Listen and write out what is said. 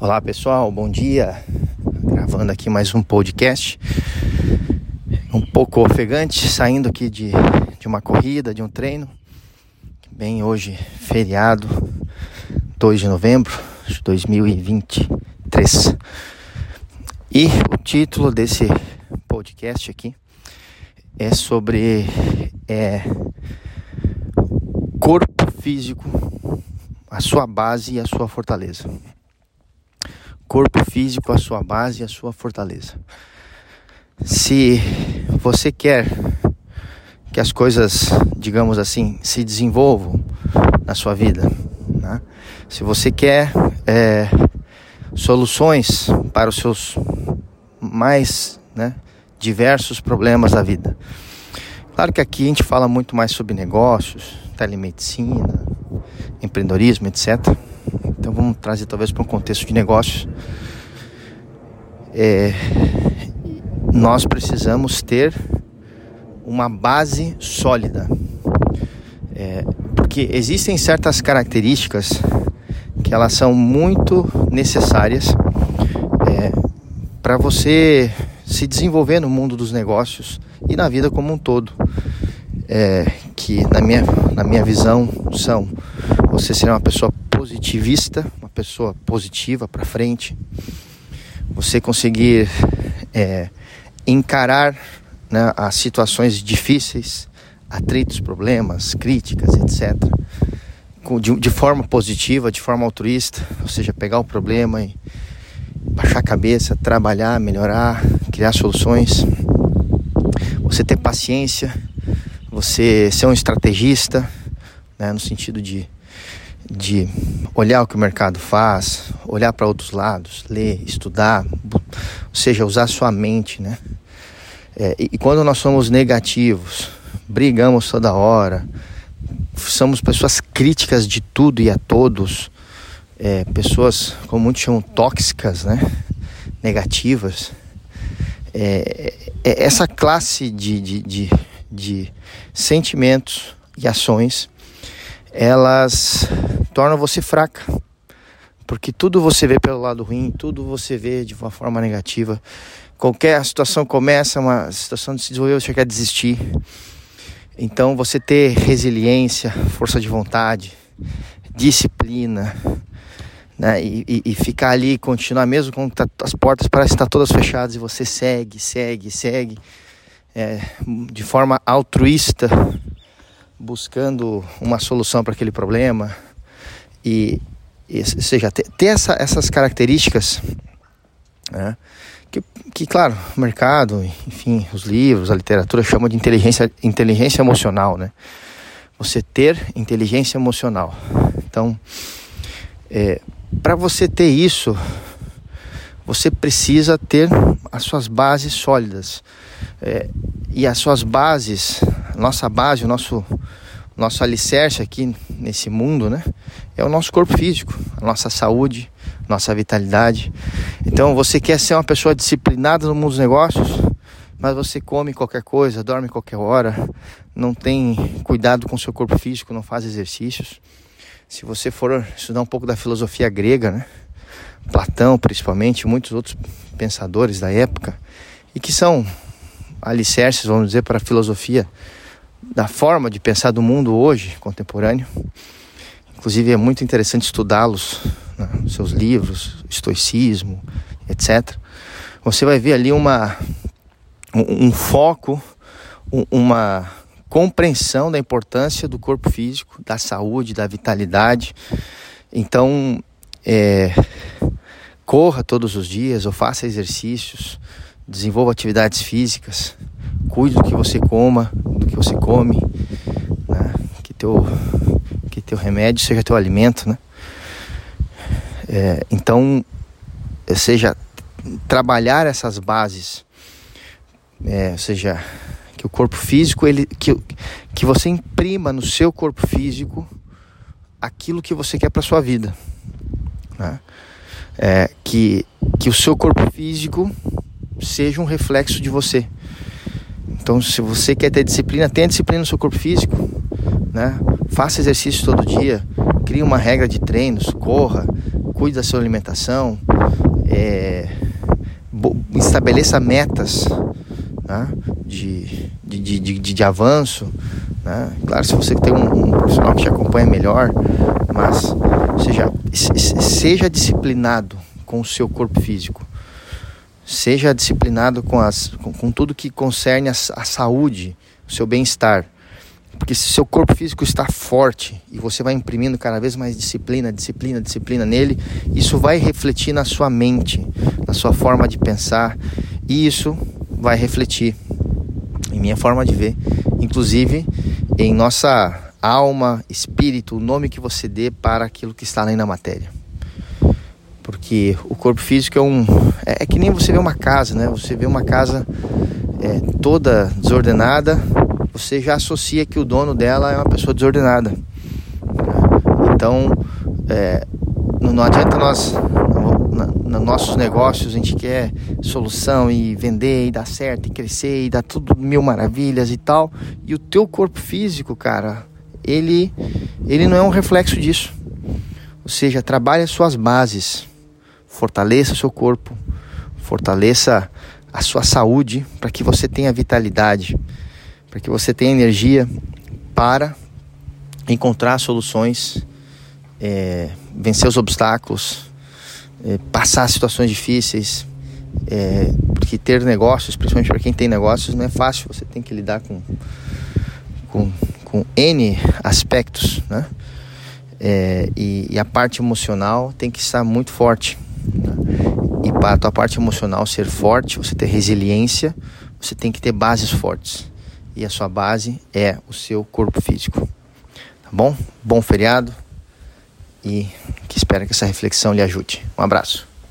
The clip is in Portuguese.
Olá pessoal, bom dia. Gravando aqui mais um podcast. Um pouco ofegante, saindo aqui de, de uma corrida, de um treino. Bem hoje, feriado, 2 de novembro de 2023. E o título desse podcast aqui é sobre é, corpo físico, a sua base e a sua fortaleza corpo físico, a sua base e a sua fortaleza. Se você quer que as coisas, digamos assim, se desenvolvam na sua vida, né? se você quer é, soluções para os seus mais né, diversos problemas da vida. Claro que aqui a gente fala muito mais sobre negócios, telemedicina, empreendedorismo, etc. Então vamos trazer talvez para um contexto de negócios. É, nós precisamos ter uma base sólida. É, porque existem certas características que elas são muito necessárias é, para você se desenvolver no mundo dos negócios e na vida como um todo. É, que na minha, na minha visão são você ser uma pessoa positivista, uma pessoa positiva para frente, você conseguir é, encarar né, as situações difíceis, atritos, problemas, críticas, etc. De, de forma positiva, de forma altruísta, ou seja, pegar o problema e baixar a cabeça, trabalhar, melhorar, criar soluções. Você ter paciência, você ser um estrategista, né, no sentido de de olhar o que o mercado faz, olhar para outros lados, ler, estudar, ou seja, usar sua mente, né? É, e, e quando nós somos negativos, brigamos toda hora, somos pessoas críticas de tudo e a todos, é, pessoas, como muitos chamam, tóxicas, né? Negativas. É, é essa classe de, de, de, de sentimentos e ações, elas torna você fraca. Porque tudo você vê pelo lado ruim, tudo você vê de uma forma negativa. Qualquer situação começa, uma situação de se desenvolver, você quer desistir. Então você ter resiliência, força de vontade, disciplina, né? E, e, e ficar ali e continuar mesmo quando tá, as portas parecem estar todas fechadas e você segue, segue, segue é, de forma altruísta, buscando uma solução para aquele problema e, e seja, ter, ter essa, essas características, né, que, que, claro, o mercado, enfim, os livros, a literatura chamam de inteligência, inteligência emocional, né? Você ter inteligência emocional. Então, é, para você ter isso, você precisa ter as suas bases sólidas. É, e as suas bases, nossa base, o nosso nosso alicerce aqui nesse mundo, né? É o nosso corpo físico, a nossa saúde, nossa vitalidade. Então, você quer ser uma pessoa disciplinada no mundo dos negócios, mas você come qualquer coisa, dorme qualquer hora, não tem cuidado com seu corpo físico, não faz exercícios. Se você for estudar um pouco da filosofia grega, né? Platão, principalmente, muitos outros pensadores da época, e que são alicerces, vamos dizer, para a filosofia da forma de pensar do mundo hoje, contemporâneo. Inclusive é muito interessante estudá-los, né, seus livros, estoicismo, etc. Você vai ver ali uma, um, um foco, um, uma compreensão da importância do corpo físico, da saúde, da vitalidade. Então, é, corra todos os dias ou faça exercícios, desenvolva atividades físicas, cuide do que você coma, você come, né? que teu que teu remédio seja teu alimento, né? É, então, seja trabalhar essas bases, é, seja, que o corpo físico ele que, que você imprima no seu corpo físico aquilo que você quer para sua vida, né? É, que que o seu corpo físico seja um reflexo de você. Então, se você quer ter disciplina, tenha disciplina no seu corpo físico, né? Faça exercício todo dia, crie uma regra de treinos, corra, cuide da sua alimentação, é, estabeleça metas né, de, de, de, de, de avanço. Né? Claro, se você tem um, um, profissional que te acompanha melhor, mas seja, seja disciplinado com o seu corpo físico. Seja disciplinado com, as, com, com tudo que concerne a, a saúde, o seu bem-estar. Porque se seu corpo físico está forte e você vai imprimindo cada vez mais disciplina, disciplina, disciplina nele, isso vai refletir na sua mente, na sua forma de pensar, e isso vai refletir em minha forma de ver, inclusive em nossa alma, espírito, o nome que você dê para aquilo que está além da matéria. Porque o corpo físico é um. É, é que nem você vê uma casa, né? Você vê uma casa é, toda desordenada, você já associa que o dono dela é uma pessoa desordenada. Então, é, não adianta nós, nos nossos negócios, a gente quer solução e vender e dar certo e crescer e dar tudo mil maravilhas e tal. E o teu corpo físico, cara, ele, ele não é um reflexo disso. Ou seja, trabalhe as suas bases, fortaleça o seu corpo, fortaleça a sua saúde para que você tenha vitalidade para que você tenha energia para encontrar soluções, é, vencer os obstáculos, é, passar situações difíceis. É, porque ter negócios, principalmente para quem tem negócios, não é fácil. Você tem que lidar com, com, com N aspectos, né? É, e, e, a parte emocional tem que estar muito forte. Né? E para a tua parte emocional ser forte, você ter resiliência, você tem que ter bases fortes e a sua base é o seu corpo físico. Tá bom? Bom feriado e que espero que essa reflexão lhe ajude. Um abraço.